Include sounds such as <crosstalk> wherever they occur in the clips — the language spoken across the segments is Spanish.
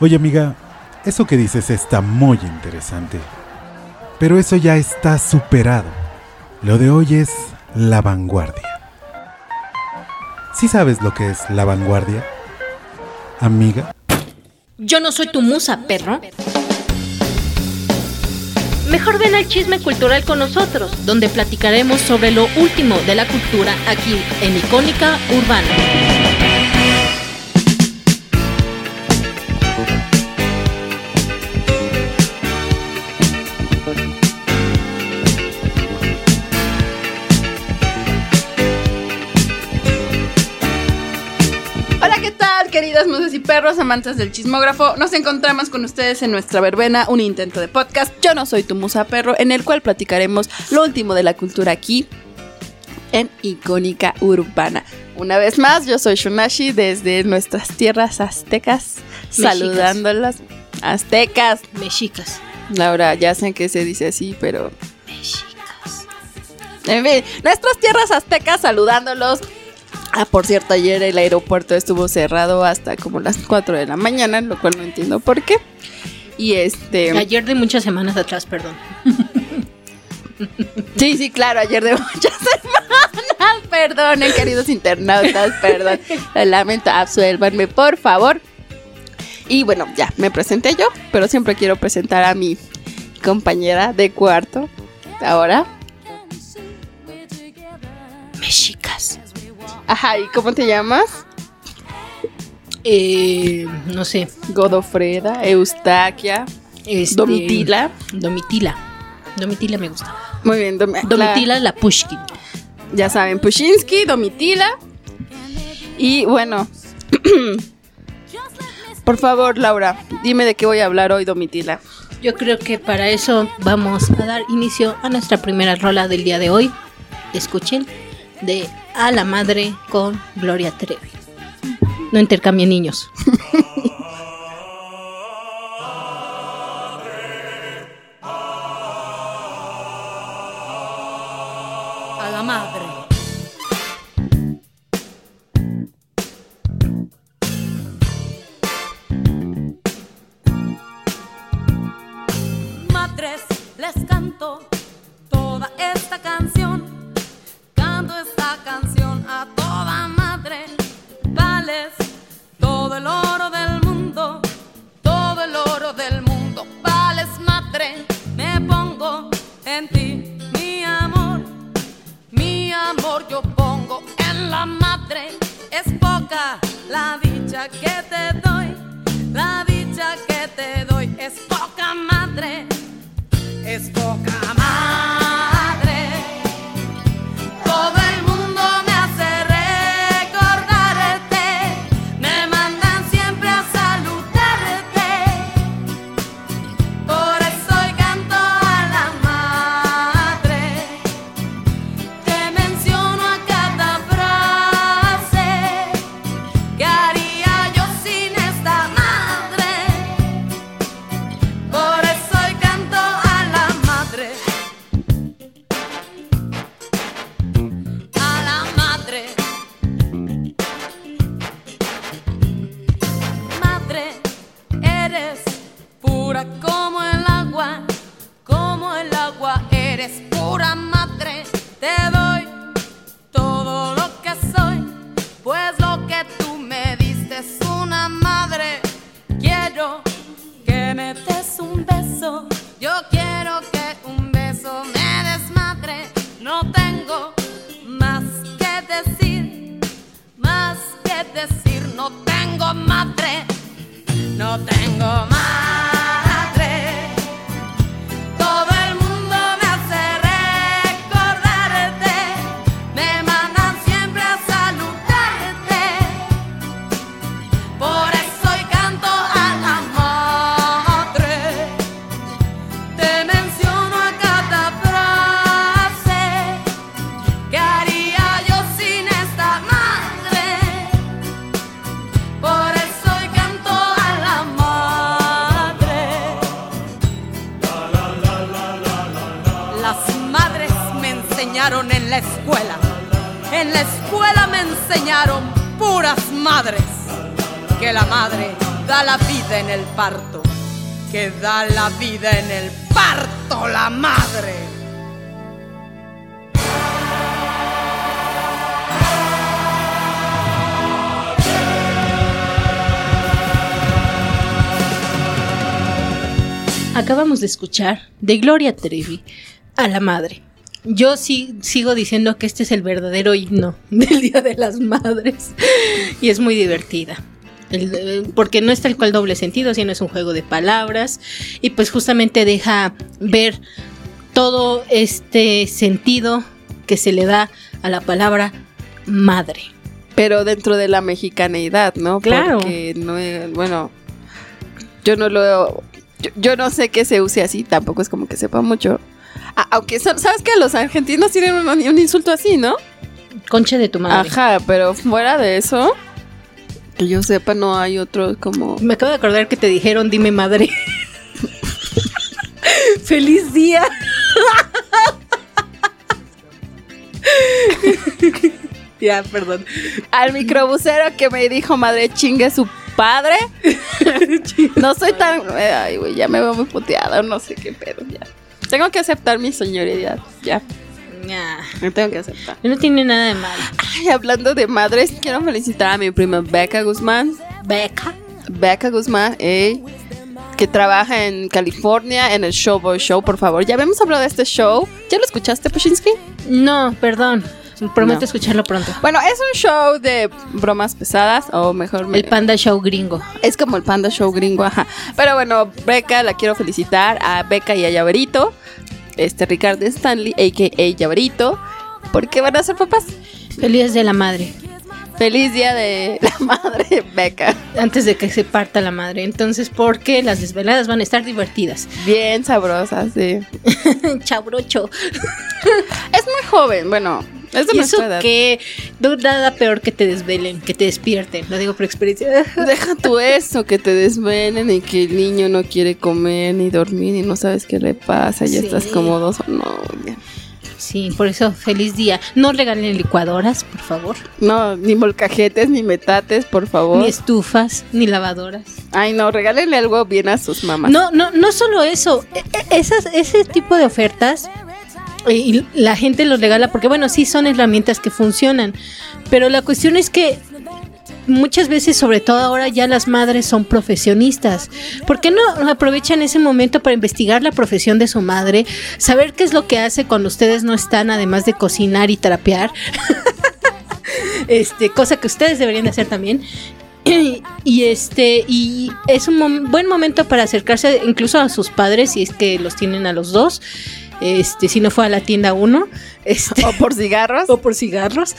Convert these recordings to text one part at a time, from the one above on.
Oye amiga, eso que dices está muy interesante. Pero eso ya está superado. Lo de hoy es la vanguardia. ¿Sí sabes lo que es la vanguardia? Amiga. Yo no soy tu musa, perro. Mejor ven al chisme cultural con nosotros, donde platicaremos sobre lo último de la cultura aquí en Icónica Urbana. Perros, amantes del chismógrafo, nos encontramos con ustedes en nuestra verbena, un intento de podcast. Yo no soy tu musa perro, en el cual platicaremos lo último de la cultura aquí en Icónica Urbana. Una vez más, yo soy Shunashi desde nuestras tierras aztecas, saludándolas. Aztecas. Mexicas. Laura, ya sé que se dice así, pero... Mexicas. En fin, nuestras tierras aztecas saludándolos Ah, por cierto, ayer el aeropuerto estuvo cerrado hasta como las 4 de la mañana, lo cual no entiendo por qué. Y este. Ayer de muchas semanas atrás, perdón. Sí, sí, claro, ayer de <laughs> muchas semanas. Perdonen, queridos internautas, perdón. Lamento, absuélvanme, por favor. Y bueno, ya, me presenté yo, pero siempre quiero presentar a mi compañera de cuarto. Ahora. Mexicas. Ajá, ¿y cómo te llamas? Eh, no sé. Godofreda, Eustaquia, este, Domitila. Domitila. Domitila me gusta. Muy bien, Domitila la, Pushkin. Ya saben, Pushinsky, Domitila. Y bueno, <clears throat> por favor, Laura, dime de qué voy a hablar hoy, Domitila. Yo creo que para eso vamos a dar inicio a nuestra primera rola del día de hoy. Escuchen de A la Madre con Gloria Trevi. No intercambien niños. <laughs> el oro del mundo, todo el oro del mundo. Vales madre, me pongo en ti, mi amor, mi amor yo pongo en la madre. Es poca la dicha que te doy, la dicha que te doy es poca madre, es poca madre. La escuela. En la escuela me enseñaron puras madres. Que la madre da la vida en el parto, que da la vida en el parto la madre. Acabamos de escuchar de Gloria Trevi a la madre. Yo sí sigo diciendo que este es el verdadero himno <laughs> del Día de las Madres y es muy divertida. El- eh, porque no es tal cual doble sentido, sino es un juego de palabras y pues justamente deja ver todo este sentido que se le da a la palabra madre. Pero dentro de la mexicaneidad, ¿no? Claro. Porque no es, bueno, yo no lo, yo, yo no sé que se use así, tampoco es como que sepa mucho. A- aunque, ¿sabes que Los argentinos tienen un, un insulto así, ¿no? Concha de tu madre. Ajá, pero fuera de eso, que yo sepa, no hay otro como... Me acabo de acordar que te dijeron dime madre. <laughs> ¡Feliz día! <laughs> ya, perdón. Al microbusero que me dijo madre chingue su padre. <laughs> no soy tan... eh, Ay, güey, ya me veo muy puteada, no sé qué pedo, ya. Tengo que aceptar mi señoridad, ya. Nah, Me tengo que aceptar. no tiene nada de mal. Ay, hablando de madres, quiero felicitar a mi prima Becca Guzmán. Beca. Becca Guzmán, ey, que trabaja en California en el Showboy Show, por favor. Ya habíamos hablado de este show. ¿Ya lo escuchaste, Pushinsky? No, perdón. Prometo No. escucharlo pronto. Bueno, es un show de bromas pesadas, o mejor... me- El Panda Show gringo. Es como el Panda Show gringo, ajá. Pero bueno, Becca, la quiero felicitar a Becca y a Llaverito. Este, Ricardo Stanley, a.k.a. Llaverito. Porque van a ser papás. Feliz de la madre. Feliz día de la madre, Becca. Antes de que se parta la madre. Entonces, porque las desveladas van a estar divertidas. Bien sabrosa, sí. <laughs> Chabrocho. Es muy joven, bueno, es de eso edad. que no nada peor que te desvelen, que te despierten. Lo digo por experiencia. <laughs> Deja tú eso, que te desvenen y que el niño no quiere comer ni dormir y no sabes qué le pasa y Sí. estás como dos no, ya. Sí, por eso feliz día. No regalen licuadoras, por favor. no, ni molcajetes ni metates, por favor. Ni estufas, ni lavadoras. Ay, no, regálenle algo bien a sus mamás. No, no, no solo eso. E- e- Esas, ese tipo de ofertas y la gente los regala porque, bueno, sí son herramientas que funcionan. Pero la cuestión es que muchas veces, sobre todo ahora, ya las madres son profesionistas. ¿Por qué no aprovechan ese momento para investigar la profesión de su madre? Saber qué es lo que hace cuando ustedes no están, además de cocinar y trapear. <laughs> este, cosa que ustedes deberían de hacer también. Y este, y es un buen momento para acercarse incluso a sus padres, si es que los tienen a los dos. Este, si no fue a la tienda uno, este, O por cigarros. <laughs> o por cigarros.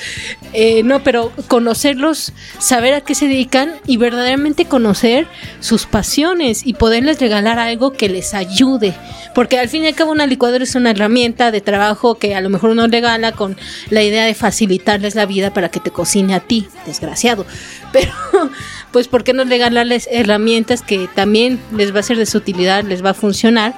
Eh, no, pero conocerlos, saber a qué se dedican y verdaderamente conocer sus pasiones y poderles regalar algo que les ayude. Porque al fin y al cabo una licuadora es una herramienta de trabajo que a lo mejor uno regala con la idea de facilitarles la vida para que te cocine a ti, desgraciado. <laughs> Pero, pues, ¿por qué no regalarles herramientas que también les va a ser de su utilidad, les va a funcionar?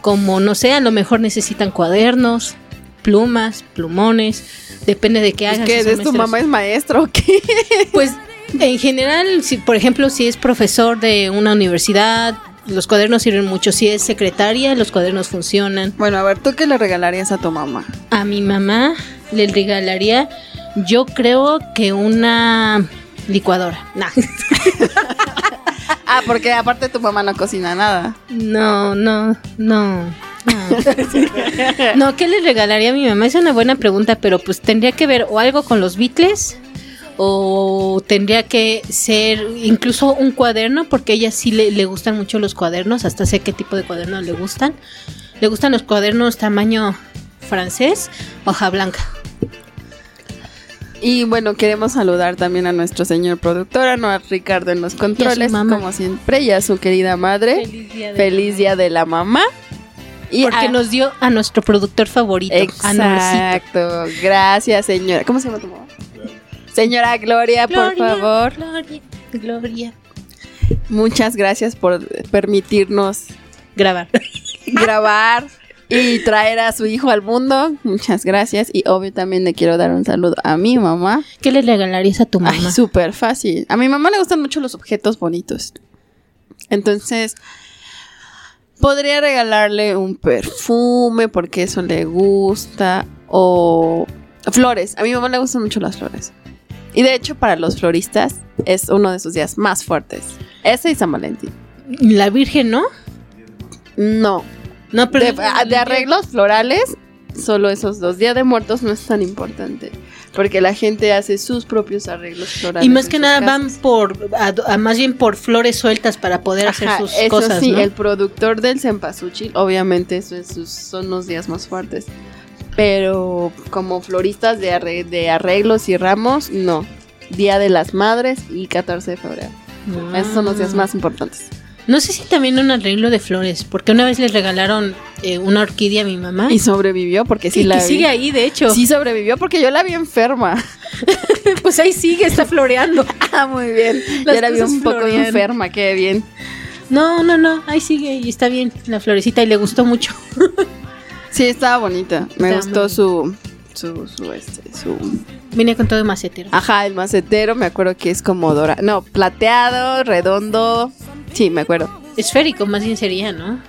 Como, no sé, a lo mejor necesitan cuadernos, plumas, plumones, depende de qué son es tu mamá es maestro, ¿o qué? <laughs> Pues en general, si por ejemplo, si es profesor de una universidad, los cuadernos sirven mucho. Si es secretaria, los cuadernos funcionan. Bueno, a ver, ¿tú qué le regalarías a tu mamá? A mi mamá le regalaría, yo creo que una licuadora. Nah. <laughs> Ah, porque aparte tu mamá no cocina nada. No, no, no. No. ¿qué le regalaría a mi mamá? Es una buena pregunta, pero pues tendría que ver o algo con los Beatles o tendría que ser incluso un cuaderno, porque a ella sí le, le gustan mucho los cuadernos, hasta sé qué tipo de cuadernos le gustan. Le gustan los cuadernos tamaño francés, hoja blanca. Y bueno, queremos saludar también a nuestro señor productor, a Ricardo en los controles, como siempre, y a su querida madre. Feliz día de, la mamá. Y Porque a- nos dio a nuestro productor favorito, a. Exacto. Gracias, señora. ¿Cómo se llama tu mamá? Señora Gloria, por favor. Gloria, Gloria. Muchas gracias por permitirnos Grabar. grabar y traer a su hijo al mundo. Muchas gracias. Y obvio también le quiero dar un saludo a mi mamá. ¿Qué le regalarías a tu mamá? Ay, súper fácil. A mi mamá le gustan mucho los objetos bonitos. Entonces, podría regalarle un perfume porque eso le gusta. O flores. A mi mamá le gustan mucho las flores. Y de hecho, para los floristas es uno de sus días más fuertes. Ese y San Valentín. La Virgen, ¿no? No. No, pero. De, de arreglos florales, solo esos dos. Día de muertos no es tan importante. Porque la gente hace sus propios arreglos florales. Y más que nada casas. van por. a- a- más bien por flores sueltas para poder hacer sus eso cosas. sí, ¿no? el productor del cempasúchil, obviamente eso es sus- son los días más fuertes. Pero como floristas de, arre- de arreglos y ramos, no. Día de las Madres y 14 de febrero. Esos son los días Ah. más importantes. No sé si también un arreglo de flores, porque una vez le regalaron eh, una orquídea a mi mamá. Y sobrevivió porque sí la que vi. sigue ahí, de hecho. Sí sobrevivió porque yo la vi enferma. <laughs> Pues ahí sigue, está floreando. <laughs> Ah, muy bien. Las Yo la vi un poco florean. enferma, qué bien. No, no, no, ahí sigue y está bien la florecita y le gustó mucho. <laughs> Sí, estaba bonita. Me gustó su, su, su, este, su... Vine con todo de macetero. Ajá, el macetero, me acuerdo que es como dora... No, plateado, redondo. Sí, me acuerdo. Esférico, más bien sería, ¿no?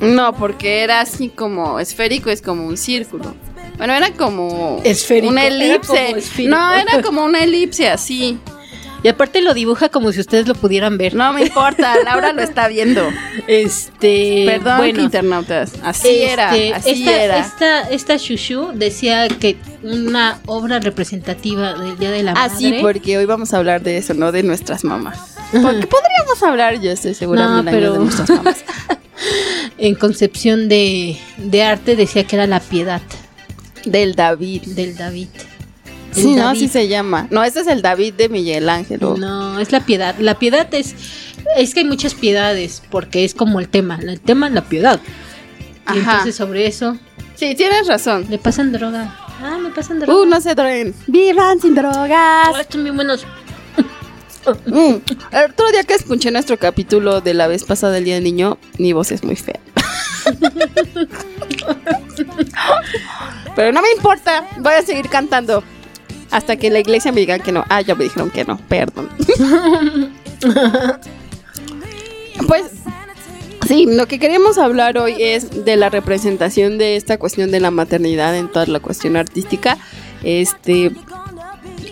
No, porque era así como esférico, es como un círculo. Bueno, era como Esférico, una era elipse. como no, era como una elipse así. Y aparte lo dibuja como si ustedes lo pudieran ver. No me importa, Laura lo está viendo. Este. Perdón, bueno, internautas. Así este, era, así esta, era. Esta, esta Shushu decía que una obra representativa del Día de la Ah, Madre. sí, porque hoy vamos a hablar de eso, no de nuestras mamás. Porque podríamos hablar, yo estoy segura, No, mil años pero- de nuestras mamás. <laughs> En concepción de, de arte decía que era la piedad Del David. del David. El Sí, no, así se llama. No, ese es el David de Miguel Ángel. No, es la piedad. La piedad es. Es que hay muchas piedades, porque es como el tema. El tema es la piedad. Y Ajá. entonces sobre eso Sí, tienes razón. le pasan droga. Ah, me pasan droga. Uh, no se droguen. Vivan sin drogas. Ah, están bien buenos. Mm. El otro día que escuché nuestro capítulo de la vez pasada del Día del Niño, mi voz es muy fea. Pero no me importa, voy a seguir cantando. Hasta que la iglesia me diga que no. Ah, ya me dijeron que no, perdón. pues sí, lo que queríamos hablar hoy es de la representación de esta cuestión de la maternidad en toda la cuestión artística. Este,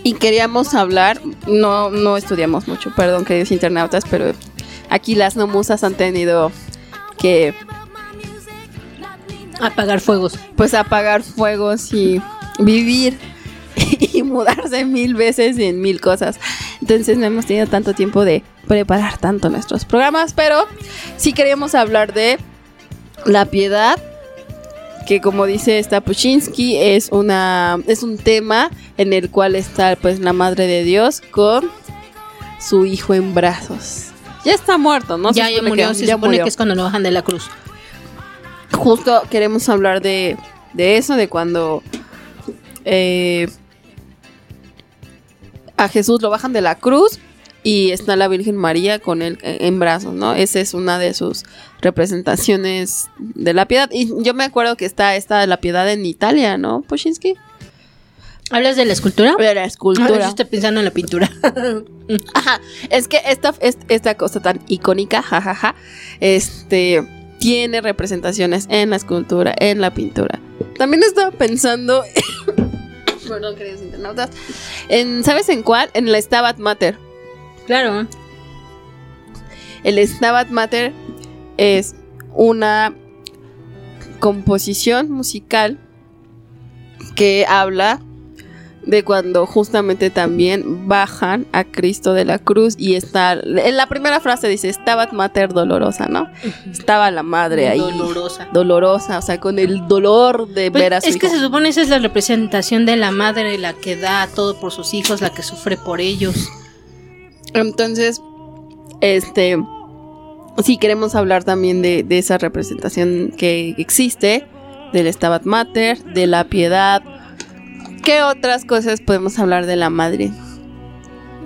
y queríamos hablar, no, no estudiamos mucho, perdón queridos internautas, pero aquí las no musas han tenido que Apagar fuegos. pues apagar fuegos y vivir <laughs> y mudarse mil veces y en mil cosas. Entonces no hemos tenido tanto tiempo de preparar tanto nuestros programas, pero sí queríamos hablar de la piedad, que como dice esta Pushinsky es una es un tema en el cual está pues la madre de Dios con su hijo en brazos. Ya está muerto, ¿no? Se ya, ya murió. que- se ya supone murió que es cuando lo bajan de la cruz. justo queremos hablar de, de eso, de cuando eh, a Jesús lo bajan de la cruz y está la Virgen María con él en en brazos, ¿no? Esa es una de sus representaciones de la piedad. Y yo me acuerdo que está esta de la piedad en Italia, ¿no, Pushinsky? ¿Hablas de la escultura? De la Ah, escultura. yo estoy pensando en la pintura. <laughs> Ajá, es que esta, es- esta cosa tan icónica, jajaja, este, tiene representaciones en la escultura, en la pintura. También estaba pensando, <coughs> perdón, queridos internautas, en, ¿sabes en cuál? En el Stabat Mater. Claro. El Stabat Mater es una composición musical que habla de cuando justamente también bajan a Cristo de la cruz y está en la primera frase dice Stabat Mater dolorosa, ¿no? Estaba la madre ahí Dolorosa. dolorosa, o sea, con el dolor de Pues, ver a su es que se supone esa es la representación de la madre, la que da todo por sus hijos, la que sufre por ellos. Entonces, este, sí queremos hablar también de, de esa representación que existe, del Stabat Mater, de la piedad. ¿Qué otras cosas podemos hablar de la madre?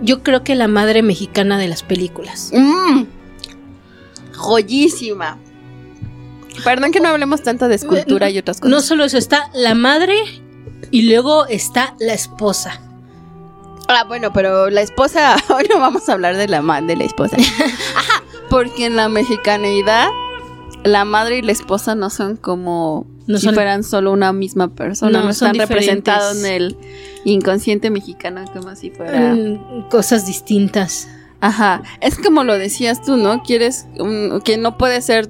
Yo creo que la madre mexicana de las películas. ¡Mmm! Joyísima. Perdón que no hablemos tanto de escultura y otras cosas. No solo eso, está la madre y luego está la esposa. Ah, bueno, pero la esposa, <laughs> hoy no vamos a hablar de la ma- de la esposa. <laughs> Ajá, Porque en la mexicanidad, la madre y la esposa no son como No si son- fueran solo una misma persona. No, No, están representados en el inconsciente mexicano como si fuera. Mm, cosas distintas. Ajá. Es como lo decías tú, ¿no? Quieres un- que no puede ser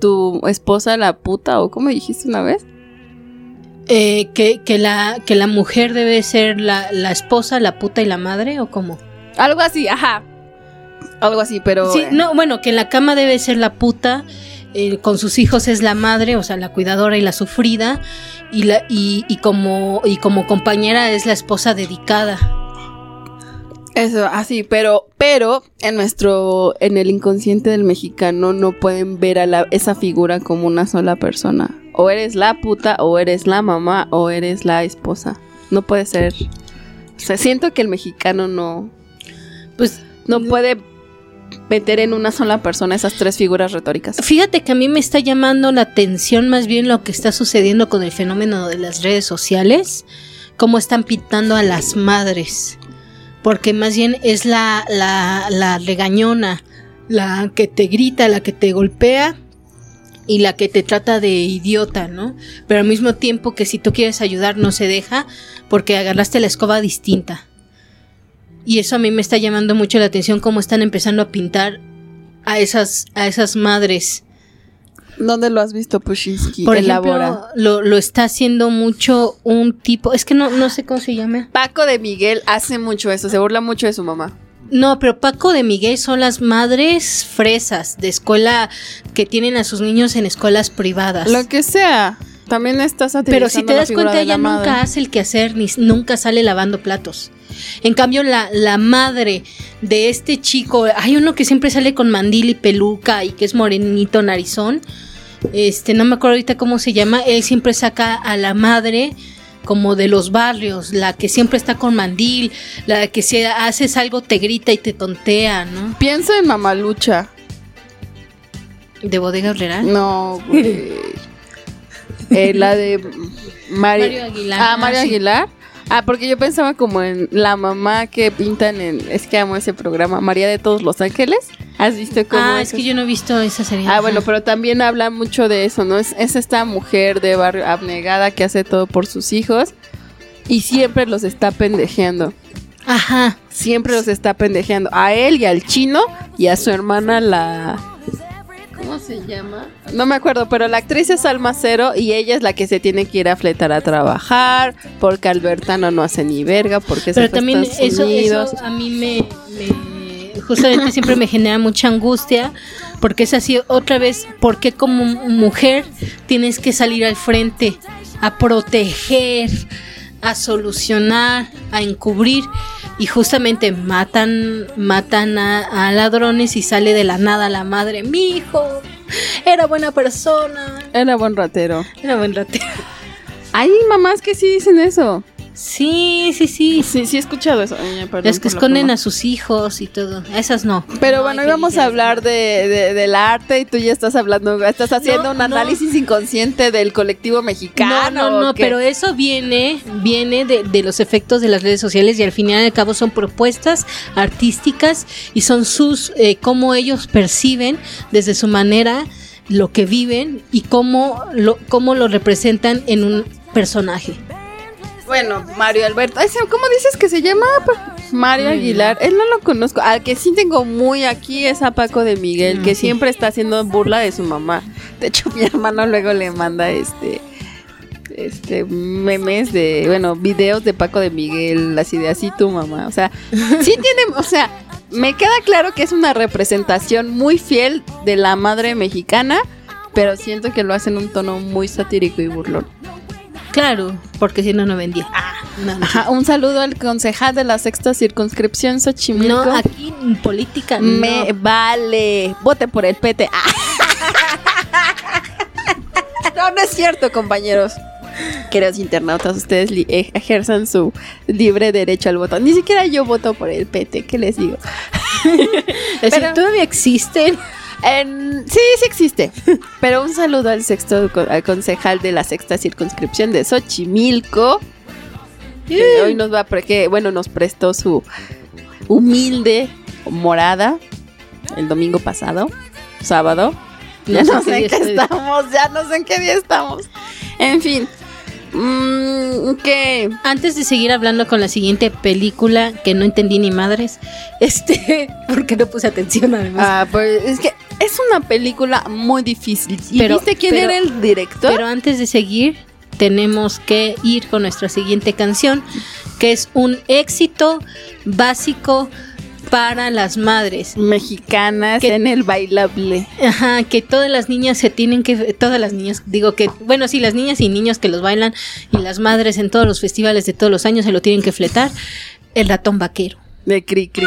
tu esposa la puta o como dijiste una vez. Eh, que, que, la, que la mujer debe ser la, la esposa, la puta y la madre, ¿o cómo? Algo así, ajá. Algo así, pero. Sí, eh, no, bueno, que en la cama debe ser la puta, eh, con sus hijos es la madre, o sea, la cuidadora y la sufrida, y, la, y, y como, y como compañera es la esposa dedicada. Eso, así, pero, pero en nuestro, en el inconsciente del mexicano no pueden ver a la, esa figura como una sola persona. O eres la puta, o eres la mamá, o eres la esposa. No puede ser. O sea, siento que el mexicano no, Pues no puede meter en una sola persona esas tres figuras retóricas. Fíjate que a mí me está llamando la atención más bien lo que está sucediendo con el fenómeno de las redes sociales, cómo están pintando a las madres, porque más bien es la, la, la regañona, la que te grita, la que te golpea y la que te trata de idiota, ¿no? Pero al mismo tiempo que si tú quieres ayudar no se deja porque agarraste la escoba distinta. Y eso a mí me está llamando mucho la atención cómo están empezando a pintar a esas, a esas madres. ¿Dónde lo has visto, Pushinsky? Por Elabora. ejemplo, lo, lo está haciendo mucho un tipo, es que no, no sé cómo se llama. Paco de Miguel hace mucho eso, se burla mucho de su mamá. No, pero Paco de Miguel son las madres fresas de escuela que tienen a sus niños en escuelas privadas. Lo que sea. También estás Pero si te das cuenta, ella nunca madre. hace el quehacer ni nunca sale lavando platos. En cambio, la, la madre de este chico, hay uno que siempre sale con mandil y peluca y que es morenito narizón. Este, no me acuerdo ahorita cómo se llama. Él siempre saca a la madre como de los barrios, la que siempre está con mandil, la que si haces algo te grita y te tontea, ¿no? Pienso en Mamalucha. De bodega horrera. No, güey. <laughs> Eh, la de Mari- Mario Aguilar. Ah, Ah, Mario sí. Aguilar. Ah, porque yo pensaba como en la mamá que pintan en. Es que amo ese programa, María de todos los ángeles. ¿Has visto cómo Ah, es que yo no he visto esa serie. Ah, bueno, pero también habla mucho de eso, ¿no? Es, es esta mujer de barrio abnegada que hace todo por sus hijos y siempre los está pendejeando. Ajá. Siempre los está pendejeando. A él y al chino y a su hermana la... ¿Cómo se llama? No me acuerdo, pero la actriz es Alma Cero y ella es la que se tiene que ir a fletar a trabajar porque Albertano no hace ni verga, porque se Pero fue a también Estados eso, Unidos. eso a mí me, me- justamente siempre me genera mucha angustia porque es así otra vez porque como mujer tienes que salir al frente a proteger a solucionar a encubrir y justamente matan matan a, a ladrones y sale de la nada la madre mi hijo era buena persona Era buen ratero. era buen ratero Hay mamás que sí dicen eso. Sí sí sí Sí, sí he escuchado eso. Las que esconden pluma. a sus hijos y todo. A esas no. Pero No, bueno, hoy vamos a hablar de, de- del arte y tú ya estás hablando, estás haciendo No, un no. análisis inconsciente del colectivo No, mexicano. no, no, ¿o qué? pero eso viene, viene de, de los efectos de las redes sociales y al final y al cabo son propuestas artísticas y son sus, eh, cómo ellos perciben desde su manera lo que viven y cómo lo, cómo lo representan en un personaje. Bueno, Mario Alberto. ¿Cómo dices que se llama? Mario Aguilar. Él no lo conozco. Al que sí tengo muy aquí es a Paco de Miguel, que siempre está haciendo burla de su mamá. De hecho, mi hermano luego le manda este este memes de, bueno, videos de Paco de Miguel, así de así tu mamá. O sea, sí tiene, o sea, me queda claro que es una representación muy fiel de la madre mexicana, pero siento que lo hace en un tono muy satírico y burlón. Claro, porque si no, no vendía. Ah, no, no. Ajá, un saludo al concejal de la sexta circunscripción Xochimilco. No, aquí en política no. Me vale. Vote por el PT. Ah. No, no es cierto, compañeros. Queridos internautas, ustedes eh, ejerzan su libre derecho al voto. Ni siquiera yo voto por el PT, ¿qué les digo? <laughs> Es decir, Pero- todavía existen. En- sí, sí existe. <laughs> Pero un saludo al sexto al concejal de la sexta circunscripción de Xochimilco. Que hoy nos va que, bueno, nos prestó su humilde morada. el domingo pasado, sábado. Ya no sé en qué estoy. estamos, ya no sé en qué día estamos. En fin. Mm, ¿Qué? Antes de seguir hablando con la siguiente película que no entendí ni madres, este, <laughs> porque no puse atención además. Ah, pues es que es una película muy difícil. ¿Y Pero- viste quién pero- era el director? Pero antes de seguir, tenemos que ir con nuestra siguiente canción, que es un éxito básico para las madres. Mexicanas ¿Qué? en el bailable. Ajá, que todas las niñas se tienen que, todas las niñas, digo que, bueno, sí, las niñas y niños que los bailan y las madres en todos los festivales de todos los años se lo tienen que fletar, el ratón vaquero. De Cri Cri.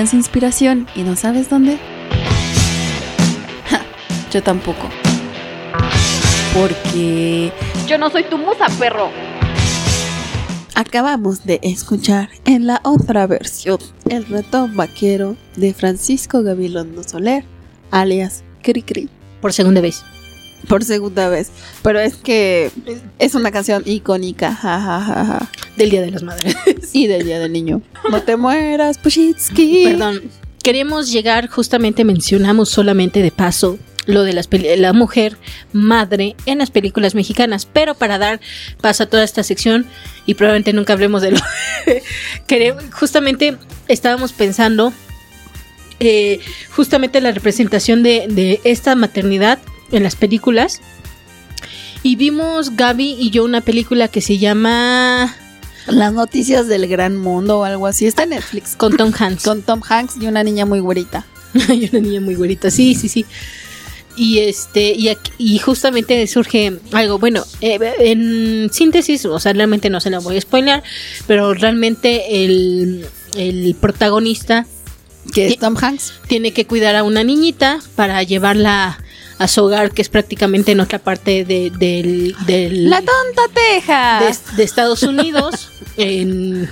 Buscas inspiración y no sabes dónde. Ja, yo tampoco. Porque yo no soy tu musa, perro. Acabamos de escuchar en la otra versión El ratón vaquero de Francisco Gabilondo Soler, alias Cricri, Por segunda vez. Por segunda vez. Pero es que es una canción icónica, ja, ja, ja, ja. Del Día de las Madres. <laughs> Y del Día del Niño. No te mueras, Pushitsky. Perdón. Queremos llegar, justamente mencionamos solamente de paso lo de las la mujer madre en las películas mexicanas, pero para dar paso a toda esta sección y probablemente nunca hablemos de lo <laughs> quere- justamente estábamos pensando eh, justamente la representación de, de esta maternidad en las películas y vimos Gaby y yo una película que se llama Las noticias del gran mundo o algo así. Está en Netflix. con Tom <laughs> Hanks Con Tom Hanks y una niña muy güerita. <laughs> Hay una niña muy güerita, sí, sí, sí. Y este, y, aquí- y justamente surge algo, bueno, eh, en síntesis, o sea, realmente no se la voy a spoilear, pero realmente el, el protagonista Que es. Tom Hanks. tiene que cuidar a una niñita para llevarla a su hogar, que es prácticamente en otra parte de, del, del- La tonta teja. de, de Estados Unidos, <laughs> en-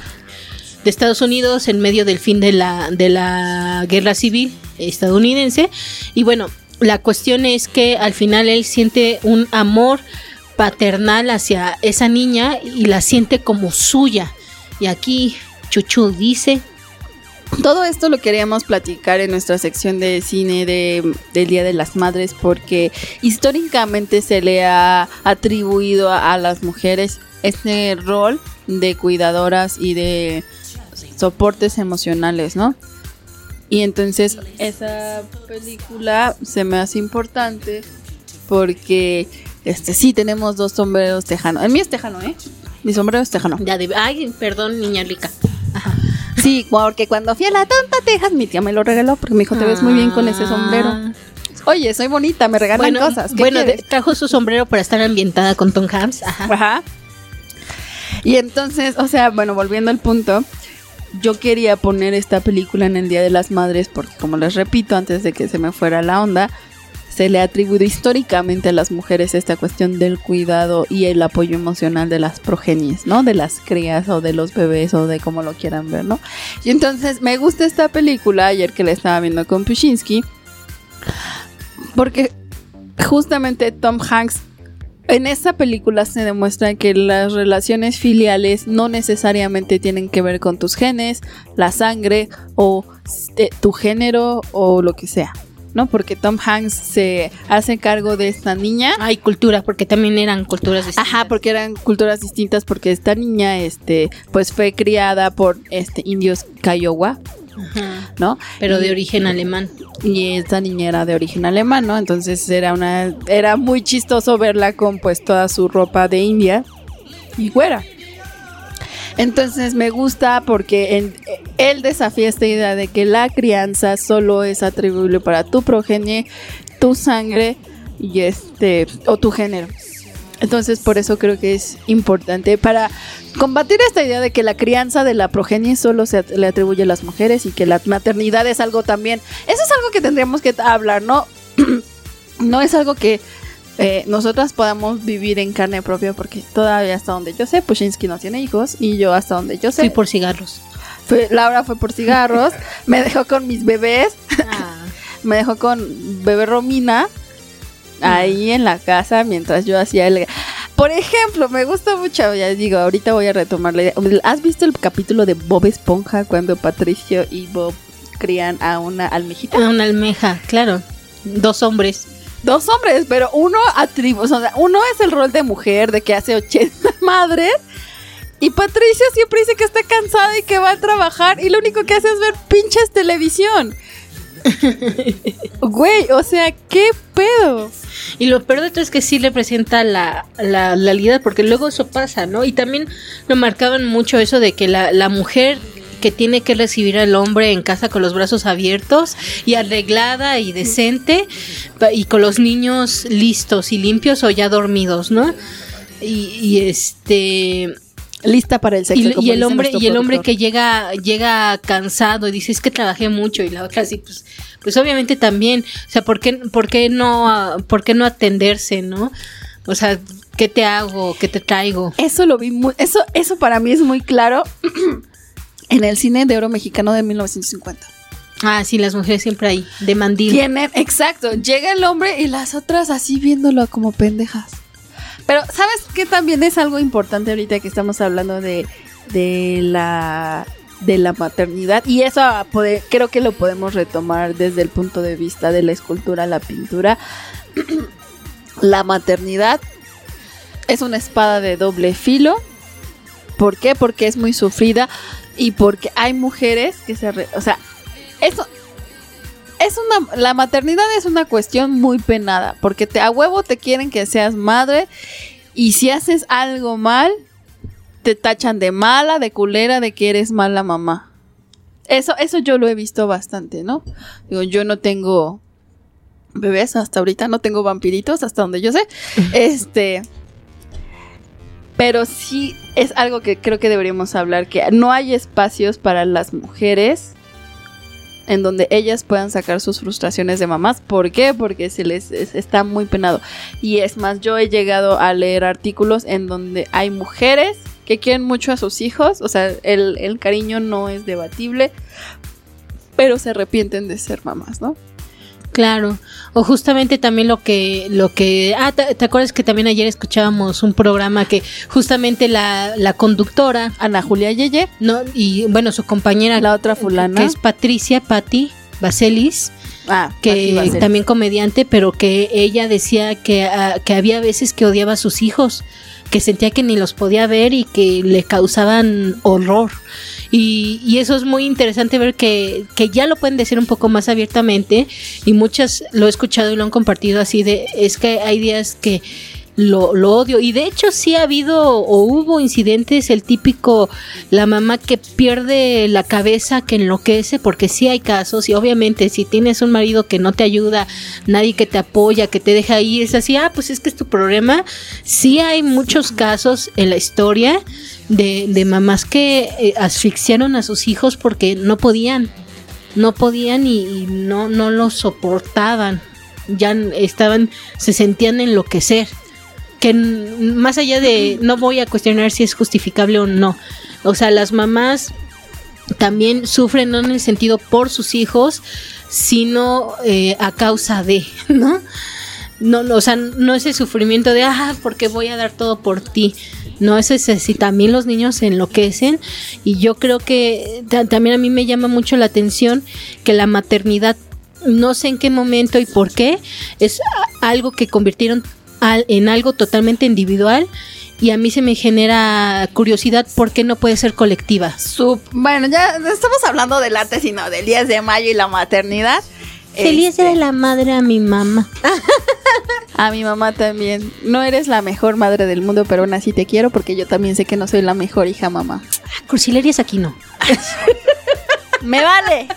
de Estados Unidos en medio del fin de la, de la guerra civil estadounidense. Y bueno, la cuestión es que al final él siente un amor paternal hacia esa niña y la siente como suya. Y aquí Chuchu dice, Todo esto lo queríamos platicar en nuestra sección de cine de, del Día de las Madres porque históricamente se le ha atribuido a, las mujeres este rol de cuidadoras y de soportes emocionales, ¿no? Y entonces esa película se me hace importante porque este sí tenemos dos sombreros tejanos. El mío es tejano, ¿eh? Mi sombrero es tejano. ya ay, perdón, niña rica. Sí, porque cuando fui a la tonta Texas, mi tía me lo regaló porque me dijo, te ves muy bien con ese sombrero. Ah. Oye, soy bonita, me regalan Bueno, cosas. ¿qué bueno de- trajo su sombrero para estar ambientada con Tom Hanks. Ajá. Ajá. Y entonces, o sea, bueno, volviendo al punto, yo quería poner esta película en el Día de las Madres porque, como les repito, antes de que se me fuera la onda, se le ha atribuido históricamente a las mujeres esta cuestión del cuidado y el apoyo emocional de las progenies, ¿no? De las crías o de los bebés o de como lo quieran ver, ¿no? Y entonces me gusta esta película, ayer que la estaba viendo con Pushinsky, porque justamente Tom Hanks en esta película se demuestra que las relaciones filiales no necesariamente tienen que ver con tus genes, la sangre o eh, tu género o lo que sea, ¿no? Porque Tom Hanks se hace cargo de esta niña. Hay cultura, porque también eran culturas distintas. Ajá, porque eran culturas distintas porque esta niña este pues fue criada por este indios Kiowa, Ajá. ¿no? Pero de Y- origen alemán. y esta niña era de origen alemán, ¿no? Entonces era una era muy chistoso verla con pues toda su ropa de India y güera. Entonces me gusta porque en- él desafía esta idea de que la crianza solo es atribuible para tu progenie, tu sangre y este o tu género. Entonces por eso creo que es importante para combatir esta idea de que la crianza de la progenie solo se le atribuye a las mujeres y que la maternidad es algo también. Eso es algo que tendríamos que hablar, ¿no? <clears throat> no es algo que <laughs> eh, nosotras podamos vivir en carne propia porque todavía hasta donde yo sé, Pushinsky no tiene hijos y yo hasta donde yo sé, Fui por cigarros. fue- Laura fue por cigarros, <laughs> me dejó con mis bebés, Ah. me dejó con bebé Romina ahí en la casa mientras yo hacía el... Por ejemplo, me gusta mucho, ya digo, ahorita voy a retomar la idea. ¿Has visto el capítulo de Bob Esponja cuando Patricio y Bob crían a una almejita? Una almeja, claro. Dos hombres. Dos hombres, pero uno atribu o sea, uno es el rol de mujer, de que hace 80 <laughs> madres. Y Patricia siempre dice que está cansada y que va a trabajar y lo único que hace es ver pinches televisión. <laughs> Güey, o sea, ¿qué pedo? Y lo peor de todo es que sí representa la, la, la realidad, porque luego eso pasa, ¿no? Y también lo marcaban mucho eso de que la, la mujer que tiene que recibir al hombre en casa con los brazos abiertos y arreglada y decente y con los niños listos y limpios o ya dormidos, ¿no? Y, y este Lista para el sexo. y, como y el hombre y el hombre que llega llega cansado y dice es que trabajé mucho y la otra así pues pues obviamente también o sea por qué por qué no por qué no atenderse no o sea qué te hago qué te traigo Eso lo vi muy. Eso, eso para mí es muy claro <clears throat> en el cine de oro mexicano de 1950. ah sí las mujeres siempre ahí de mandil Tienen, exacto, llega el hombre y las otras así viéndolo como pendejas. Pero, ¿sabes qué también es algo importante ahorita que estamos hablando de, de la de la maternidad? Y eso creo que lo podemos retomar desde el punto de vista de la escultura, la pintura. <clears throat> la maternidad es una espada de doble filo. ¿Por qué? Porque es muy sufrida y porque hay mujeres que se... re- o sea, eso, es una la maternidad es una cuestión muy penada porque te a huevo te quieren que seas madre y si haces algo mal te tachan de mala, de culera, de que eres mala mamá. Eso eso yo lo he visto bastante, ¿no? Digo, yo no tengo bebés hasta ahorita, no tengo vampiritos hasta donde yo sé. <laughs> Este Pero sí es algo que creo que deberíamos hablar, que no hay espacios para las mujeres en donde ellas puedan sacar sus frustraciones de mamás. ¿Por qué? Porque se les es- está muy penado. Y es más, yo he llegado a leer artículos en donde hay mujeres que quieren mucho a sus hijos, o sea, el, el cariño no es debatible, pero se arrepienten de ser mamás, ¿no? Claro, o justamente también lo que, lo que, ah, ¿te, te acuerdas que también ayer escuchábamos un programa que justamente la, la conductora, Ana Julia Yeye, no, y bueno, su compañera, la otra fulana, que es Patricia Patti Baselis, ah, que también comediante, pero que ella decía que, ah, que había veces que odiaba a sus hijos, que sentía que ni los podía ver y que le causaban horror. Y, y eso es muy interesante ver que, que ya lo pueden decir un poco más abiertamente y muchas lo he escuchado y lo han compartido así de, es que hay días que lo, lo odio. Y de hecho sí ha habido o hubo incidentes, el típico, la mamá que pierde la cabeza, que enloquece, porque sí hay casos y obviamente si tienes un marido que no te ayuda, nadie que te apoya, que te deja ahí, es así, ah, pues es que es tu problema, sí hay muchos casos en la historia de, de mamás que eh, asfixiaron a sus hijos porque no podían, no podían y, no, no lo soportaban, ya estaban, se sentían enloquecer. Que más allá de, no voy a cuestionar si es justificable o no, o sea, las mamás también sufren no en el sentido por sus hijos, sino eh, a causa de, <laughs> ¿no? No, o sea, no ese sufrimiento de, ah, porque voy a dar todo por ti. No es ese, si también los niños se enloquecen y yo creo que ta- también a mí me llama mucho la atención que la maternidad, no sé en qué momento y por qué, es algo que convirtieron al- en algo totalmente individual y a mí se me genera curiosidad por qué no puede ser colectiva. Sup- bueno, ya no estamos hablando del arte, sino del 10 de mayo y la maternidad. Feliz Este, de la madre a mi mamá. <laughs> A mi mamá también. No eres la mejor madre del mundo, pero aún así te quiero porque yo también sé que no soy la mejor hija mamá. Cursilerias aquí no. <laughs> ¡Me vale!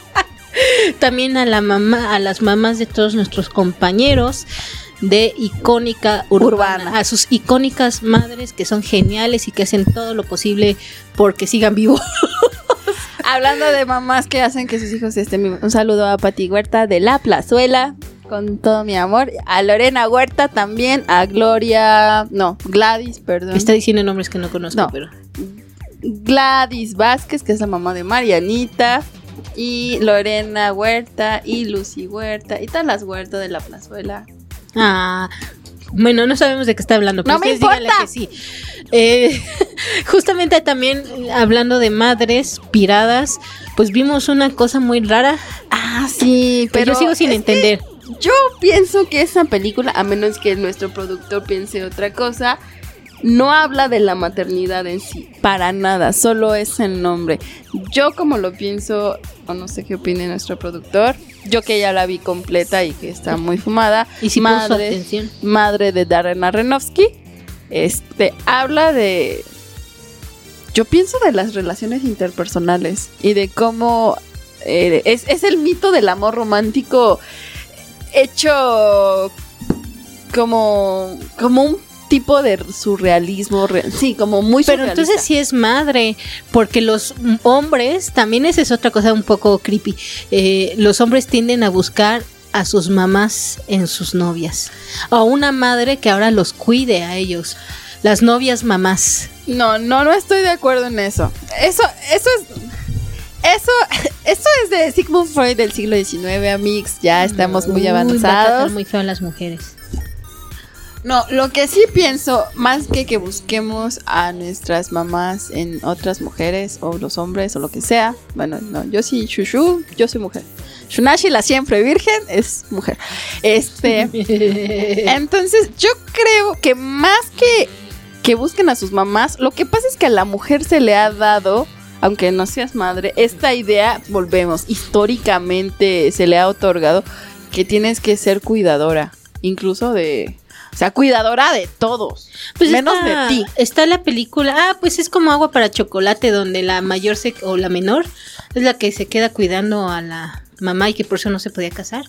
También a la mamá, a las mamás de todos nuestros compañeros de icónica urbana, Urbana. a sus icónicas madres que son geniales y que hacen todo lo posible porque sigan vivos. <laughs> Hablando de mamás que hacen que sus hijos estén vivos. Un saludo a Pati Huerta de La Plazuela. Con todo mi amor. A Lorena Huerta también. A Gloria. No, Gladys, perdón. Está diciendo nombres que no conozco, No. pero Gladys Vázquez, que es la mamá de Marianita. Y Lorena Huerta. Y Lucy Huerta. Y todas las Huerta de La Plazuela. Ah, bueno, no sabemos de qué está hablando, pero No me importa. que sí. Eh, <laughs> justamente también hablando de madres piradas, pues vimos una cosa muy rara, Ah, sí, pero yo sigo sin entender. Yo pienso que esa película, a menos que nuestro productor piense otra cosa, no habla de la maternidad en sí, para nada, solo es el nombre. Yo como lo pienso, o no sé qué opine nuestro productor, yo que ya la vi completa y que está muy fumada, Y si madre, atención. madre de Darren Aronofsky, este, habla de... Yo pienso de las relaciones interpersonales y de cómo eh, es, es el mito del amor romántico hecho como, como un tipo de surrealismo, re- sí, como muy Pero surrealista. entonces sí es madre, porque los mm, hombres, también esa es otra cosa un poco creepy, eh, los hombres tienden a buscar a sus mamás en sus novias, o una madre que ahora los cuide a ellos, las novias mamás. No, no, no estoy de acuerdo en eso. Eso, eso es... Eso, <laughs> eso es de Sigmund Freud del siglo XIX, amigos. Ya estamos muy Uy, va a avanzados. muy feo a las mujeres. No, lo que sí pienso, más que que busquemos a nuestras mamás en otras mujeres o los hombres o lo que sea. Bueno, no, yo sí, Shushu, yo soy mujer. Shunashi, la siempre virgen, es mujer. Este, <laughs> entonces yo creo que más que que busquen a sus mamás, lo que pasa es que a la mujer se le ha dado, aunque no seas madre, esta idea, volvemos, históricamente se le ha otorgado que tienes que ser cuidadora, incluso de, o sea, cuidadora de todos, menos Pues está- de ti. Está la película, ah, pues es como agua para chocolate, donde la mayor se, o la menor es la que se queda cuidando a la mamá y que por eso no se podía casar.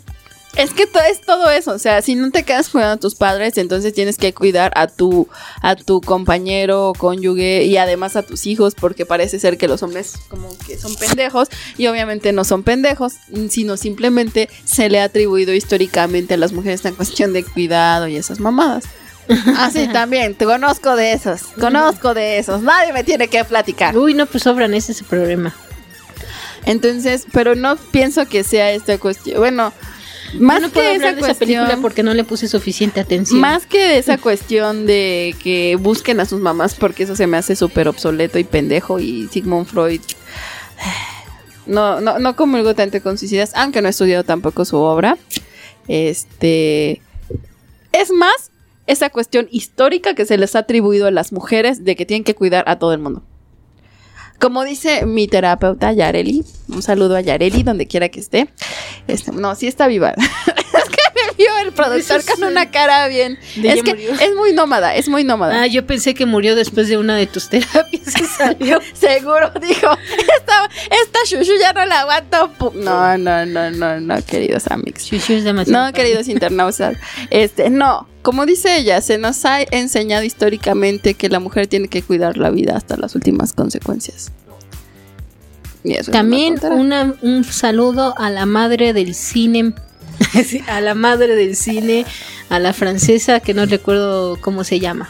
Es que es todo eso, o sea, si no te quedas cuidando a tus padres, entonces tienes que cuidar a tu a tu compañero o cónyuge y además a tus hijos, porque parece ser que los hombres como que son pendejos y obviamente no son pendejos, sino simplemente se le ha atribuido históricamente a las mujeres esta cuestión de cuidado y esas mamadas. Así también, te conozco de esos, conozco de esos, nadie me tiene que platicar. Uy, no, pues sobran, ese es el problema. Entonces, pero no pienso que sea esta cuestión, bueno, más Yo no que esa de esa película cuestión- porque no le puse suficiente atención. Más que esa cuestión de que busquen a sus mamás, porque eso se me hace súper obsoleto y pendejo. Y Sigmund Freud. <sighs> No, no, no comulgo tanto con sus ideas, aunque no he estudiado tampoco su obra. Este. Es más, esa cuestión histórica que se les ha atribuido a las mujeres de que tienen que cuidar a todo el mundo. Como dice mi terapeuta Yareli, un saludo a Yareli donde quiera que esté. Este, no, sí está viva. <laughs> vio el productor Eso con sí. una cara bien. De Es que murió. es muy nómada, es muy nómada. Ah, yo pensé que murió después de una de tus <laughs> terapias salió. <laughs> Seguro dijo, esta, esta shushu ya no la aguanto. pu-". No, no, no, no, no, queridos amigos. Chuchu es demasiado. No, queridos internautas. Este, no, como dice ella, se nos ha enseñado históricamente que la mujer tiene que cuidar la vida hasta las últimas consecuencias. También una, un saludo a la madre del cine. <laughs> A la madre del cine, a la francesa que no recuerdo cómo se llama.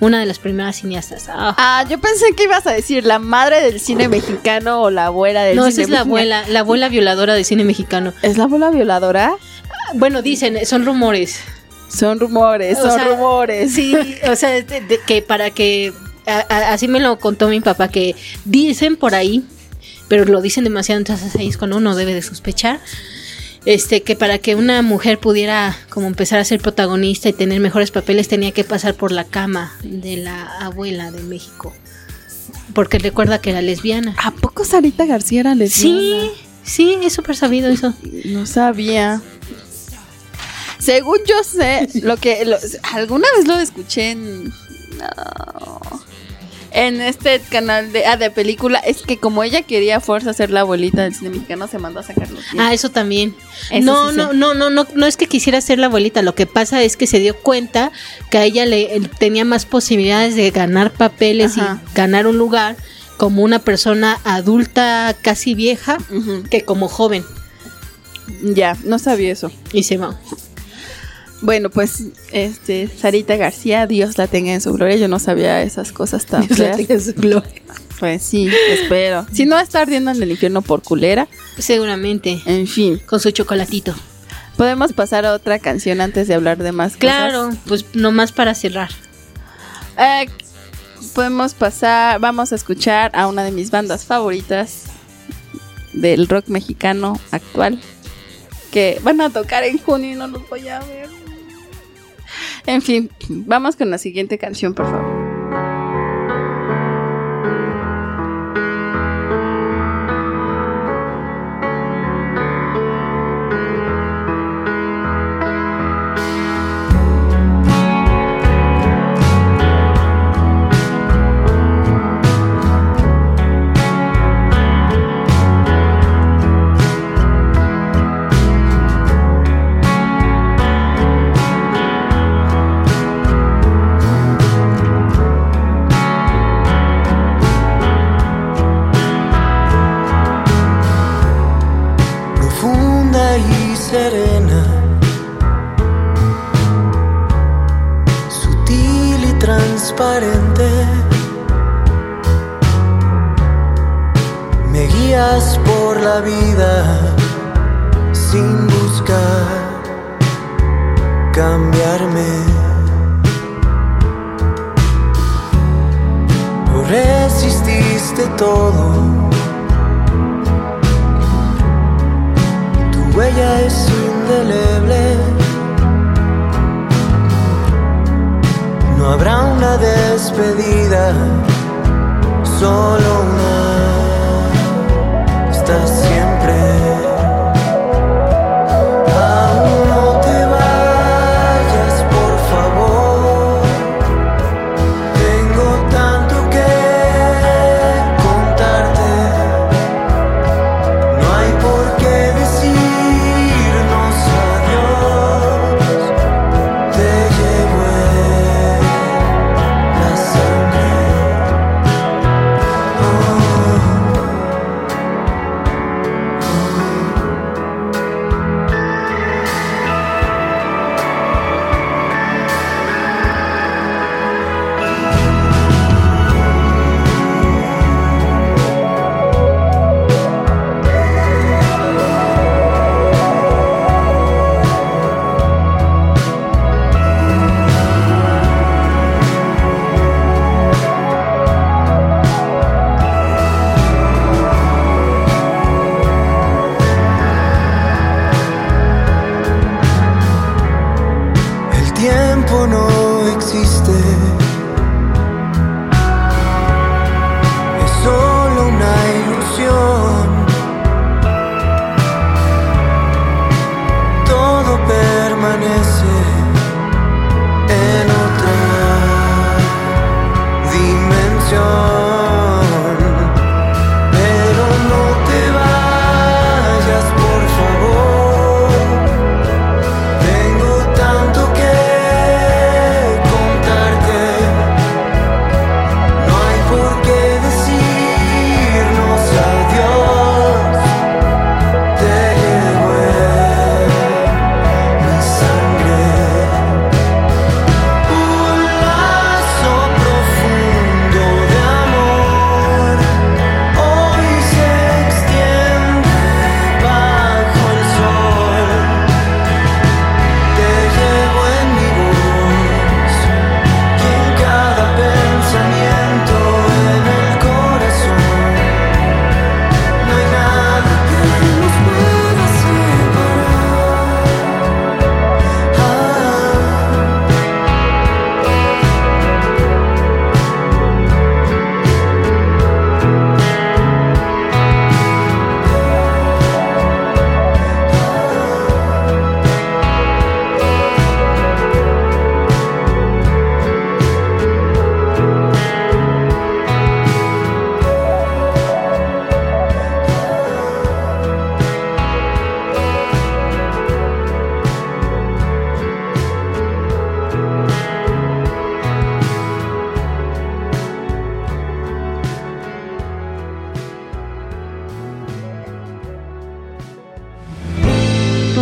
Una de las primeras cineastas. Ah, Ah, yo pensé que ibas a decir la madre del cine mexicano o la abuela del no, cine esa es la mexicano. abuela, la abuela violadora del cine mexicano. ¿Es la abuela violadora? Bueno, dicen, son rumores. Son rumores, O son sea, rumores. Sí, <laughs> o sea, de- de- que para que a- a- así me lo contó mi papá que dicen por ahí, pero lo dicen demasiado, entonces ahí es cuando uno debe de sospechar. Este, que para que una mujer pudiera como empezar a ser protagonista y tener mejores papeles tenía que pasar por la cama de la abuela de México. Porque recuerda que era lesbiana. ¿A poco Sarita García era lesbiana? Sí, sí, es súper sabido eso. No sabía. Según yo sé, lo que lo- alguna vez lo escuché en no, en este canal de, ah, de película es que como ella quería fuerza ser la abuelita del cine mexicano se mandó a sacar los dientes. Ah, eso también. Eso no, sí no, sé. no, no, no, no es que quisiera ser la abuelita. Lo que pasa es que se dio cuenta que a ella le él tenía más posibilidades de ganar papeles Ajá. y ganar un lugar como una persona adulta casi vieja que como joven. Ya, no sabía eso. Y se va. Bueno, pues este Sarita García, Dios la tenga en su gloria. Yo no sabía esas cosas tan Dios la tenga en su gloria. Pues sí, espero. Si no está ardiendo en el infierno por culera, Seguramente. en fin. Con su chocolatito. Podemos pasar a otra canción antes de hablar de más Claro, cosas. pues nomás para cerrar. Eh, podemos pasar, vamos a escuchar a una de mis bandas favoritas del rock mexicano actual que van a tocar en junio y no los voy a ver. En fin, vamos con la siguiente canción, por favor. Huella es indeleble. No habrá una despedida, solo una. Estás siempre.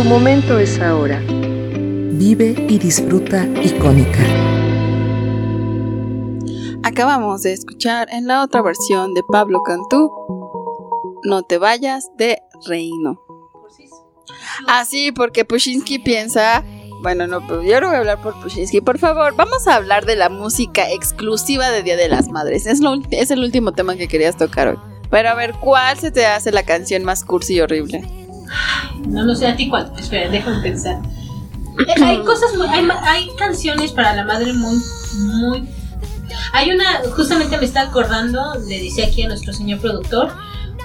Tu momento es ahora. Vive y disfruta icónica. Acabamos de escuchar en la otra versión de Pablo Cantú, No te vayas de Reino. Así, porque Pushinsky piensa. Bueno, no, pero yo no voy a hablar por Pushinsky. Por favor, vamos a hablar de la música exclusiva de Día de las Madres. Es, lo es el último tema que querías tocar hoy. Pero a ver, ¿cuál se te hace la canción más cursi y horrible? No lo sé a ti cuál. Espera, déjame pensar. Eh, hay <clears throat> cosas muy, hay, hay canciones para la madre muy, muy. Hay una, justamente me está acordando, le dice aquí a nuestro señor productor,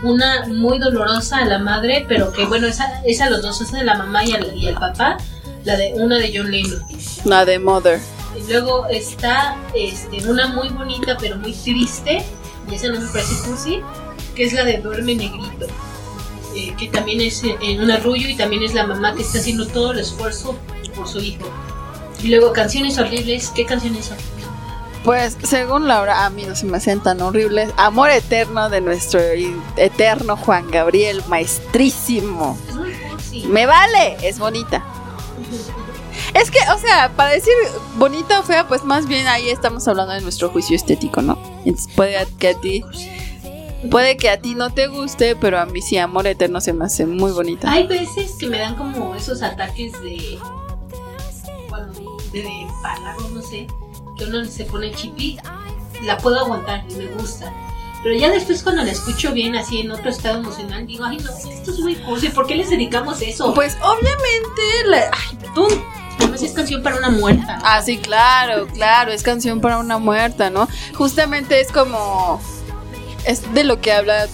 una muy dolorosa a la madre, pero que bueno, esa, es a los dos, esa de la mamá y al, y al papá, la de una de John Lennon. La de Mother. Y luego está este, una muy bonita pero muy triste, y esa no me parece cursi, que es la de Duerme Negrito, eh, que también es en un arrullo y también es la mamá que está haciendo todo el esfuerzo por su hijo. Y luego canciones horribles, ¿qué canciones son? Pues según Laura, a mí no se me hacen tan horribles. Amor eterno de nuestro eterno Juan Gabriel, maestrísimo. Es muy cursi. Me vale, es bonita. <laughs> Es que, o sea, para decir bonita o fea, pues más bien ahí estamos hablando de nuestro juicio estético, ¿no? Entonces puede que a ti, puede que a ti no te guste, pero a mí sí, Amor Eterno se me hace muy bonita. Hay veces que me dan como esos ataques de. Bueno, de, de empalago, no sé. Que uno se pone chipi. La puedo aguantar y me gusta. Pero ya después, cuando la escucho bien, así en otro estado emocional, digo, ay, no, esto es muy cursi. ¿Por qué les dedicamos eso? Pues obviamente, la- ay, tú, Además, es canción para una muerta. Ah, sí, claro, claro, es canción para una muerta, ¿no? Justamente es como. Es de lo que habla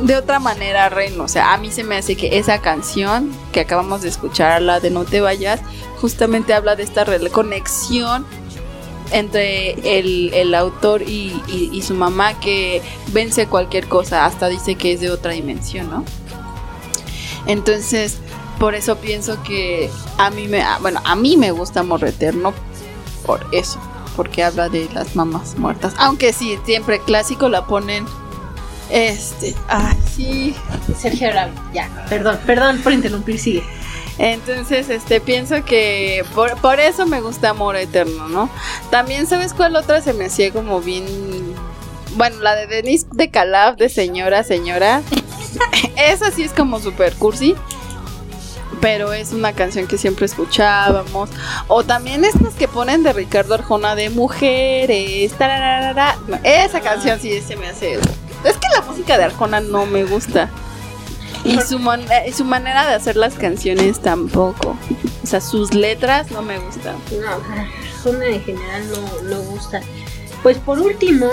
de otra manera Reino. O sea, a mí se me hace que esa canción que acabamos de escuchar, la de No te vayas, justamente habla de esta conexión entre el, el autor y, y- su mamá que vence cualquier cosa, hasta dice que es de otra dimensión, ¿no? Entonces, por eso pienso que a mí me, bueno, a mí me gusta Amor Eterno por eso, porque habla de las mamás muertas. Aunque sí, siempre clásico la ponen, este, ah, sí. Sergio Arabi, ya. Perdón, perdón por interrumpir, sigue. Entonces, este, pienso que por, por eso me gusta Amor Eterno, ¿no? También, ¿sabes cuál otra se me hacía como bien... Bueno, la de Denise de Calaf, de Señora, Señora. <laughs> Esa sí es como super cursi. Pero es una canción que siempre escuchábamos. O también estas que ponen de Ricardo Arjona de mujeres. tararara. Esa canción sí se me hace. Es que la música de Arjona no me gusta. Y su, mon- eh, su manera de hacer las canciones tampoco. O sea, sus letras no me gustan. No, Zona en general no, no gusta. Pues por último,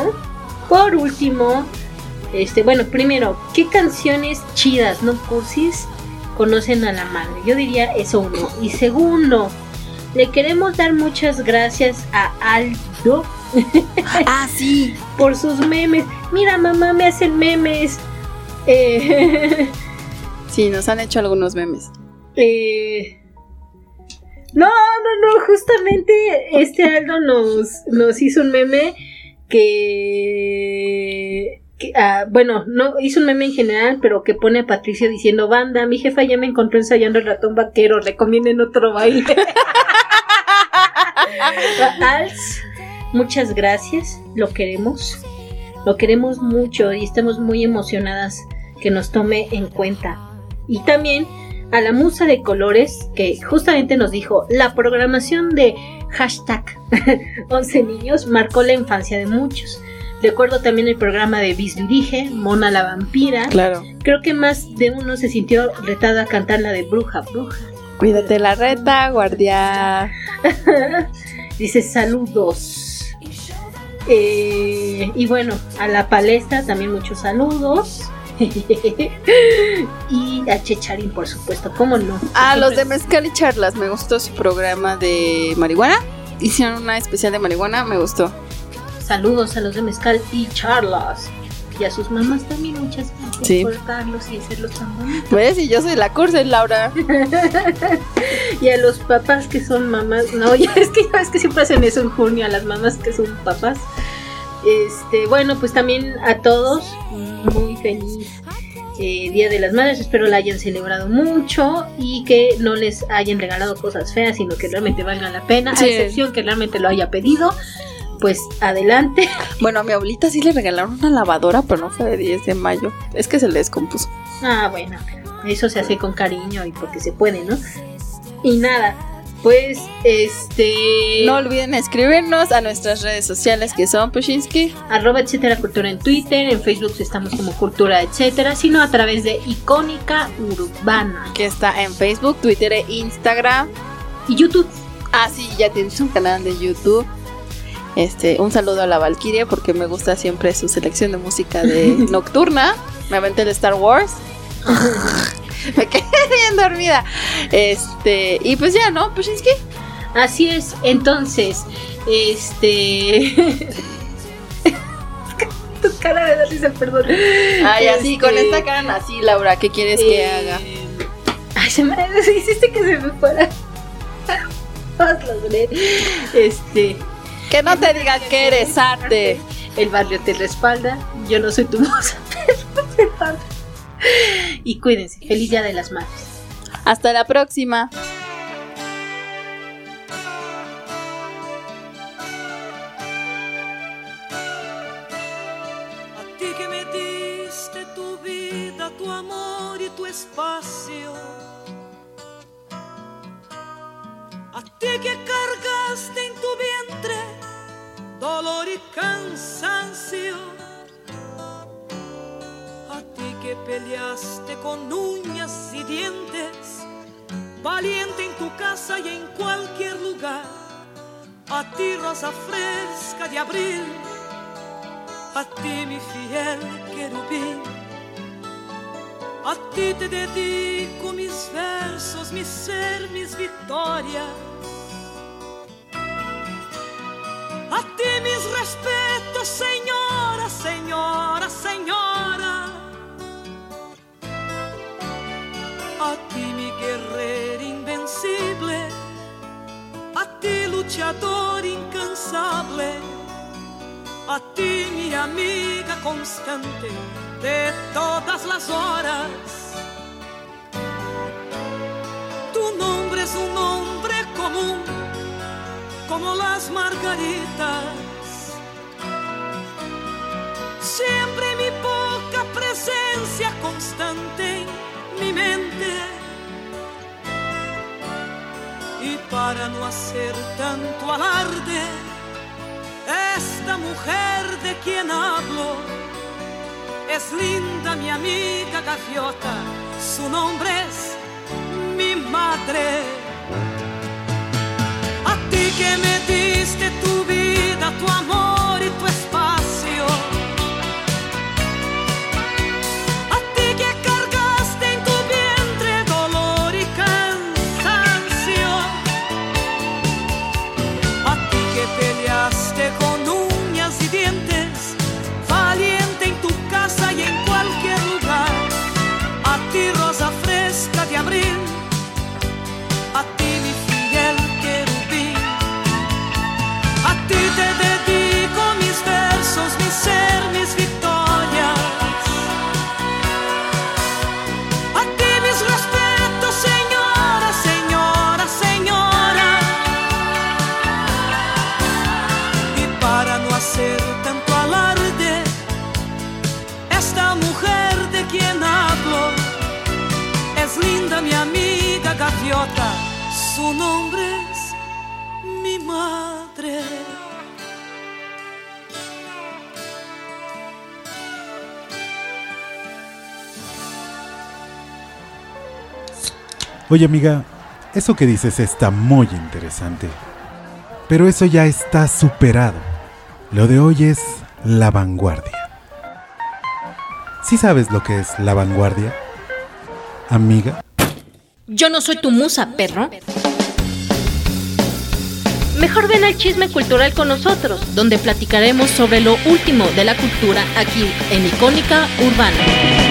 por último, este, bueno, primero, ¿qué canciones chidas, no cursis, conocen a la madre. Yo diría eso uno. Y segundo, le queremos dar muchas gracias a Aldo Ah, sí. <laughs> por sus memes. Mira, mamá, me hacen memes. Eh, <laughs> Sí, nos han hecho algunos memes. eh, no, no, no, justamente este Aldo nos, nos hizo un meme que... que, ah, bueno, no hizo un meme en general, pero que pone a Patricia diciendo, banda, mi jefa ya me encontró ensayando el ratón vaquero, recomienden otro baile. <laughs> Als, muchas gracias, lo queremos, lo queremos mucho y estamos muy emocionadas que nos tome en cuenta. Y también a la musa de colores que justamente nos dijo, la programación de hashtag <laughs> 11 niños marcó la infancia de muchos. Recuerdo también el programa de Bis Dirige, Mona la vampira. Claro. Creo que más de uno se sintió retado a cantar la de Bruja, Bruja. Cuídate la reta, guardia. <laughs> Dice saludos. Eh, y bueno, a la palestra también muchos saludos. <laughs> y a Checharín, por supuesto, ¿cómo no? A los de Mezcal y Charlas, me gustó su programa de marihuana. Hicieron una especial de marihuana, me gustó. Saludos a los de Mezcal y Charlas. Y a sus mamás también, muchas gracias Sí. por darlos y hacerlos tan bonitos. ¿Ves? Y yo soy la cursa, Laura. <laughs> Y a los papás que son mamás, no, <laughs> ya es que, ya es que siempre hacen eso en junio, a las mamás que son papás. Este, bueno, pues también a todos, muy feliz eh, Día de las Madres, espero la hayan celebrado mucho y que no les hayan regalado cosas feas, sino que realmente valgan la pena, Sí. a excepción que realmente lo haya pedido, pues adelante. Bueno, a mi abuelita sí le regalaron una lavadora, pero no fue de 10 de mayo. Es que se le descompuso. Ah, bueno, eso se hace con cariño y porque se puede, ¿no? Y nada, pues este... No olviden escribirnos a nuestras redes sociales que son Pushinsky. arroba etcétera cultura en Twitter, en Facebook estamos como cultura etcétera, sino a través de icónica urbana que está en Facebook, Twitter e Instagram. y YouTube. Ah, sí, ya tienes un canal de YouTube. Este, un saludo a la Valkyrie porque me gusta siempre su selección de música de <laughs> nocturna. Me aventé el Star Wars. <laughs> me quedé bien dormida. Este, y pues ya, ¿no? Pushinsky. Así es, entonces, este... <laughs> tu cara de risa, perdón. Ay, así, Este, con esta cara así, Laura, ¿qué quieres que eh, haga? Ay, se me hiciste que se me fuera. Logré. Este, Que no te digan que eres arte. el barrio te respalda, yo no soy tu moza, <laughs> pero. Y cuídense, feliz día de las madres. Hasta la próxima. A ti que me diste tu vida, tu amor y tu espacio. A ti que cargaste en tu dolor y cansancio. A ti que peleaste con uñas y dientes, valiente en tu casa y en cualquier lugar. A ti rosa fresca de abril a ti mi fiel querubín. A ti te dedico mis versos, mi ser, mis victorias. Respetos, señora, señora, señora. A ti mi guerrero invencible. A ti luchador incansable a ti mi amiga constante de todas las horas. Tu nombre es un nombre común como las margaritas. Presencia constante en mi mente. Y para no hacer tanto alarde, esta mujer de quien hablo es linda mi amiga gaviota, su nombre es mi madre. A ti que me diste tu vida, tu amor y tu espacio. Oye amiga, eso que dices está muy interesante. Pero eso ya está superado. Lo de hoy es la vanguardia. ¿Sí sabes lo que es la vanguardia? Amiga. Yo no soy tu musa, perro. Mejor ven al chisme cultural con nosotros, donde platicaremos sobre lo último de la cultura aquí en Icónica Urbana.